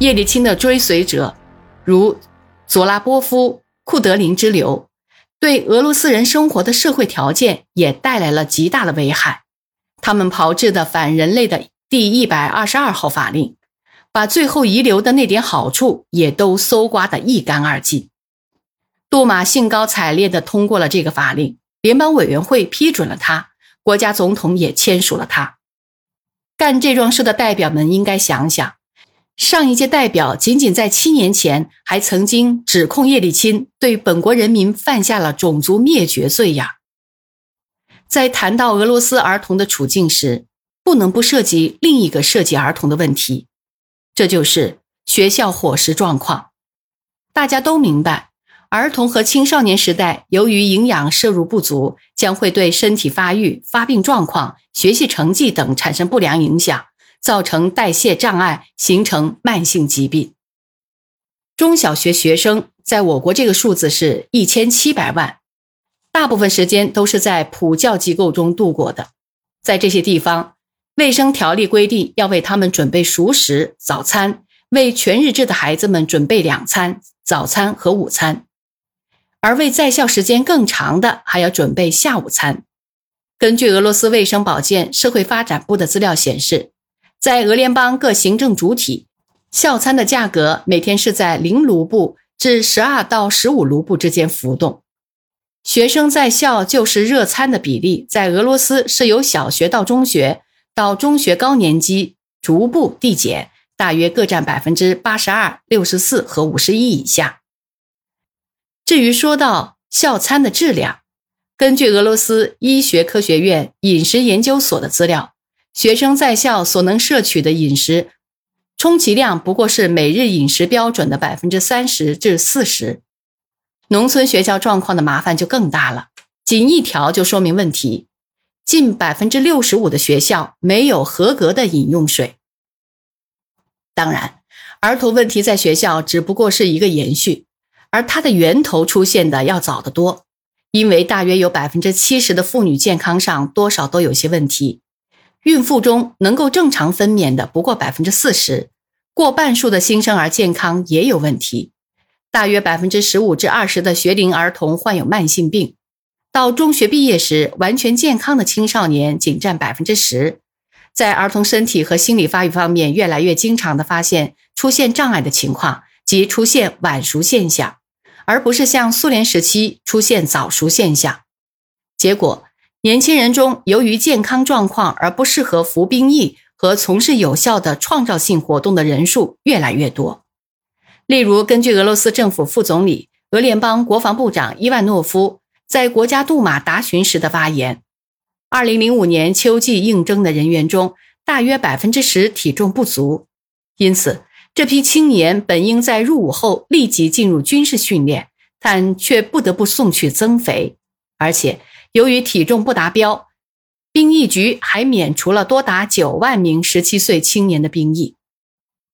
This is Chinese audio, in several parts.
叶利钦的追随者，如佐拉波夫、库德林之流，对俄罗斯人生活的社会条件也带来了极大的危害。他们炮制的反人类的第一百二十二号法令，把最后遗留的那点好处也都搜刮得一干二净。杜马兴高采烈地通过了这个法令，联邦委员会批准了它，国家总统也签署了它。干这桩事的代表们应该想想。上一届代表仅仅在七年前还曾经指控叶利钦对本国人民犯下了种族灭绝罪呀。在谈到俄罗斯儿童的处境时，不能不涉及另一个涉及儿童的问题，这就是学校伙食状况。大家都明白，儿童和青少年时代由于营养摄入不足，将会对身体发育、发病状况、学习成绩等产生不良影响。造成代谢障碍，形成慢性疾病。中小学学生在我国这个数字是一千七百万，大部分时间都是在普教机构中度过的。在这些地方，卫生条例规定要为他们准备熟食早餐，为全日制的孩子们准备两餐早餐和午餐，而为在校时间更长的还要准备下午餐。根据俄罗斯卫生保健社会发展部的资料显示。在俄联邦各行政主体，校餐的价格每天是在零卢布至十二到十五卢布之间浮动。学生在校就是热餐的比例，在俄罗斯是由小学到中学到中学高年级逐步递减，大约各占百分之八十二、六十四和五十一以下。至于说到校餐的质量，根据俄罗斯医学科学院饮食研究所的资料。学生在校所能摄取的饮食，充其量不过是每日饮食标准的百分之三十至四十。农村学校状况的麻烦就更大了，仅一条就说明问题：近百分之六十五的学校没有合格的饮用水。当然，儿童问题在学校只不过是一个延续，而它的源头出现的要早得多，因为大约有百分之七十的妇女健康上多少都有些问题。孕妇中能够正常分娩的不过百分之四十，过半数的新生儿健康也有问题，大约百分之十五至二十的学龄儿童患有慢性病，到中学毕业时，完全健康的青少年仅占百分之十。在儿童身体和心理发育方面，越来越经常的发现出现障碍的情况，即出现晚熟现象，而不是像苏联时期出现早熟现象。结果。年轻人中，由于健康状况而不适合服兵役和从事有效的创造性活动的人数越来越多。例如，根据俄罗斯政府副总理、俄联邦国防部长伊万诺夫在国家杜马答询时的发言：，2005年秋季应征的人员中，大约百分之十体重不足，因此这批青年本应在入伍后立即进入军事训练，但却不得不送去增肥，而且。由于体重不达标，兵役局还免除了多达九万名十七岁青年的兵役。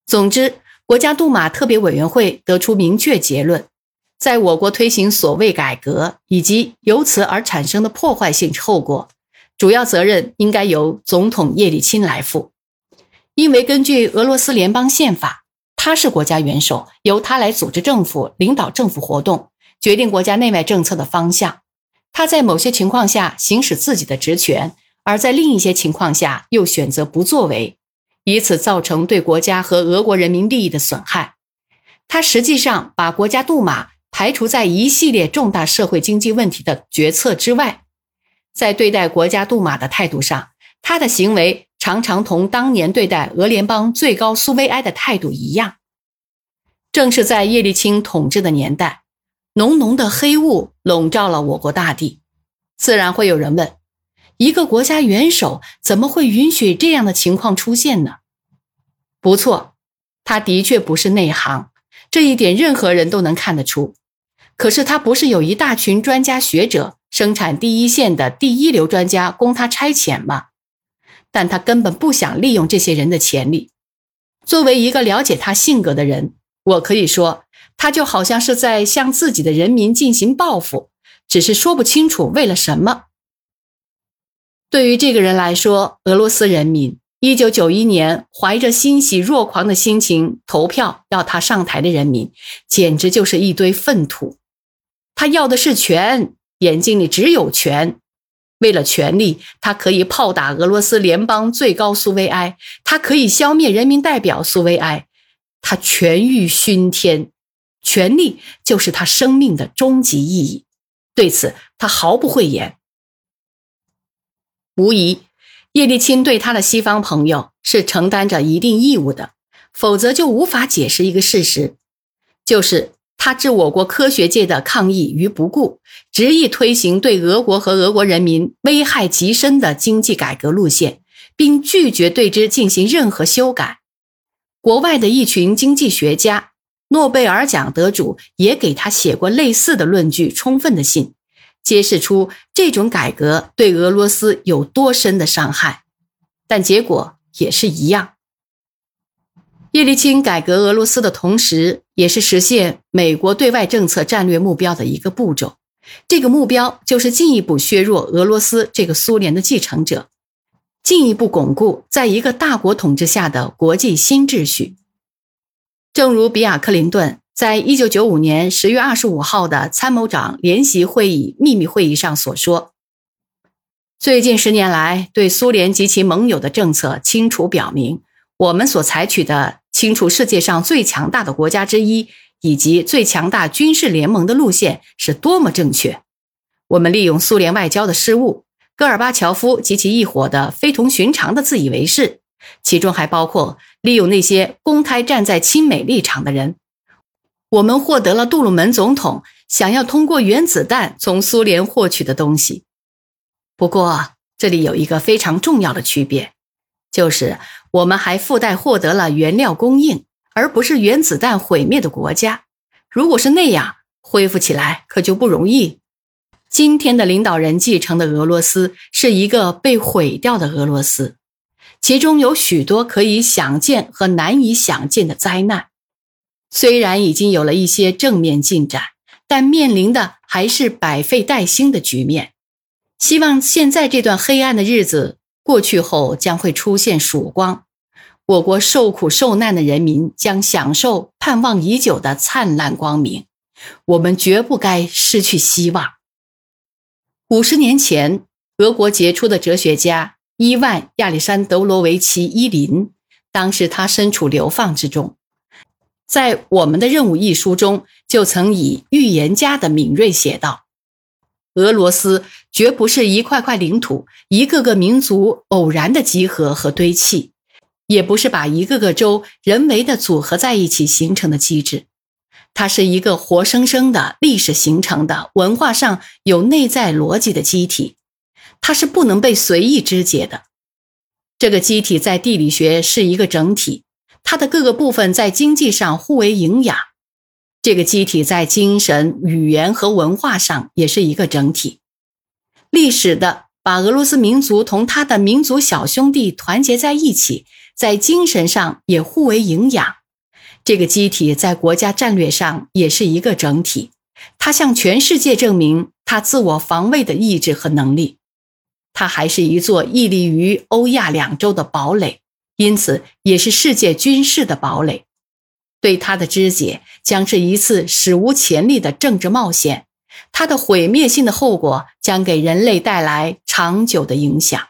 总之，国家杜马特别委员会得出明确结论：在我国推行所谓改革以及由此而产生的破坏性后果，主要责任应该由总统叶利钦来负。因为根据俄罗斯联邦宪法，他是国家元首，由他来组织政府、领导政府活动、决定国家内外政策的方向。他在某些情况下行使自己的职权，而在另一些情况下又选择不作为，以此造成对国家和俄国人民利益的损害。他实际上把国家杜马排除在一系列重大社会经济问题的决策之外。在对待国家杜马的态度上，他的行为常常同当年对待俄联邦最高苏维埃的态度一样。正是在叶利钦统治的年代。浓浓的黑雾笼罩了我国大地，自然会有人问：一个国家元首怎么会允许这样的情况出现呢？不错，他的确不是内行，这一点任何人都能看得出。可是他不是有一大群专家学者，生产第一线的第一流专家供他差遣吗？但他根本不想利用这些人的潜力。作为一个了解他性格的人，我可以说。他就好像是在向自己的人民进行报复，只是说不清楚为了什么。对于这个人来说，俄罗斯人民一九九一年，怀着欣喜若狂的心情投票要他上台的人民，简直就是一堆粪土。他要的是权，眼睛里只有权。为了权力，他可以炮打俄罗斯联邦最高苏维埃，他可以消灭人民代表苏维埃，他权欲熏天，权力就是他生命的终极意义。对此，他毫不讳言。无疑。叶利钦对他的西方朋友是承担着一定义务的，否则就无法解释一个事实，就是他置我国科学界的抗议于不顾，执意推行对俄国和俄国人民危害极深的经济改革路线，并拒绝对之进行任何修改。国外的一群经济学家、诺贝尔奖得主也给他写过类似的论据充分的信。揭示出这种改革对俄罗斯有多深的伤害，但结果也是一样。叶利钦改革俄罗斯的同时，也是实现美国对外政策战略目标的一个步骤。这个目标就是进一步削弱俄罗斯这个苏联的继承者，进一步巩固在一个大国统治下的国际新秩序。正如比尔·克林顿。在一九九五年十月二十五号的参谋长联席会议秘密会议上所说，最近十年来对苏联及其盟友的政策清楚表明，我们所采取的清除世界上最强大的国家之一以及最强大军事联盟的路线是多么正确。我们利用苏联外交的失误，戈尔巴乔夫及其一伙的非同寻常的自以为是，其中还包括利用那些公开站在亲美立场的人。我们获得了杜鲁门总统想要通过原子弹从苏联获取的东西。不过，这里有一个非常重要的区别，就是我们还附带获得了原料供应，而不是原子弹毁灭的国家。如果是那样，恢复起来可就不容易。今天的领导人继承的俄罗斯是一个被毁掉的俄罗斯，其中有许多可以想见和难以想见的灾难。虽然已经有了一些正面进展，但面临的还是百废待兴的局面。希望现在这段黑暗的日子过去后，将会出现曙光。我国受苦受难的人民将享受盼望已久的灿烂光明。我们绝不该失去希望。五十年前，俄国杰出的哲学家伊万·亚历山德罗维奇·伊林，当时他身处流放之中。在《我们的任务》一书中，就曾以预言家的敏锐写道：“俄罗斯绝不是一块块领土、一个个民族偶然的集合和堆砌，也不是把一个个州人为的组合在一起形成的机制。它是一个活生生的历史形成的、文化上有内在逻辑的机体，它是不能被随意肢解的。这个机体在地理学是一个整体。”它的各个部分在经济上互为营养，这个机体在精神、语言和文化上也是一个整体。历史的把俄罗斯民族同他的民族小兄弟团结在一起，在精神上也互为营养。这个机体在国家战略上也是一个整体，它向全世界证明它自我防卫的意志和能力。它还是一座屹立于欧亚两洲的堡垒。因此，也是世界军事的堡垒。对它的肢解将是一次史无前例的政治冒险，它的毁灭性的后果将给人类带来长久的影响。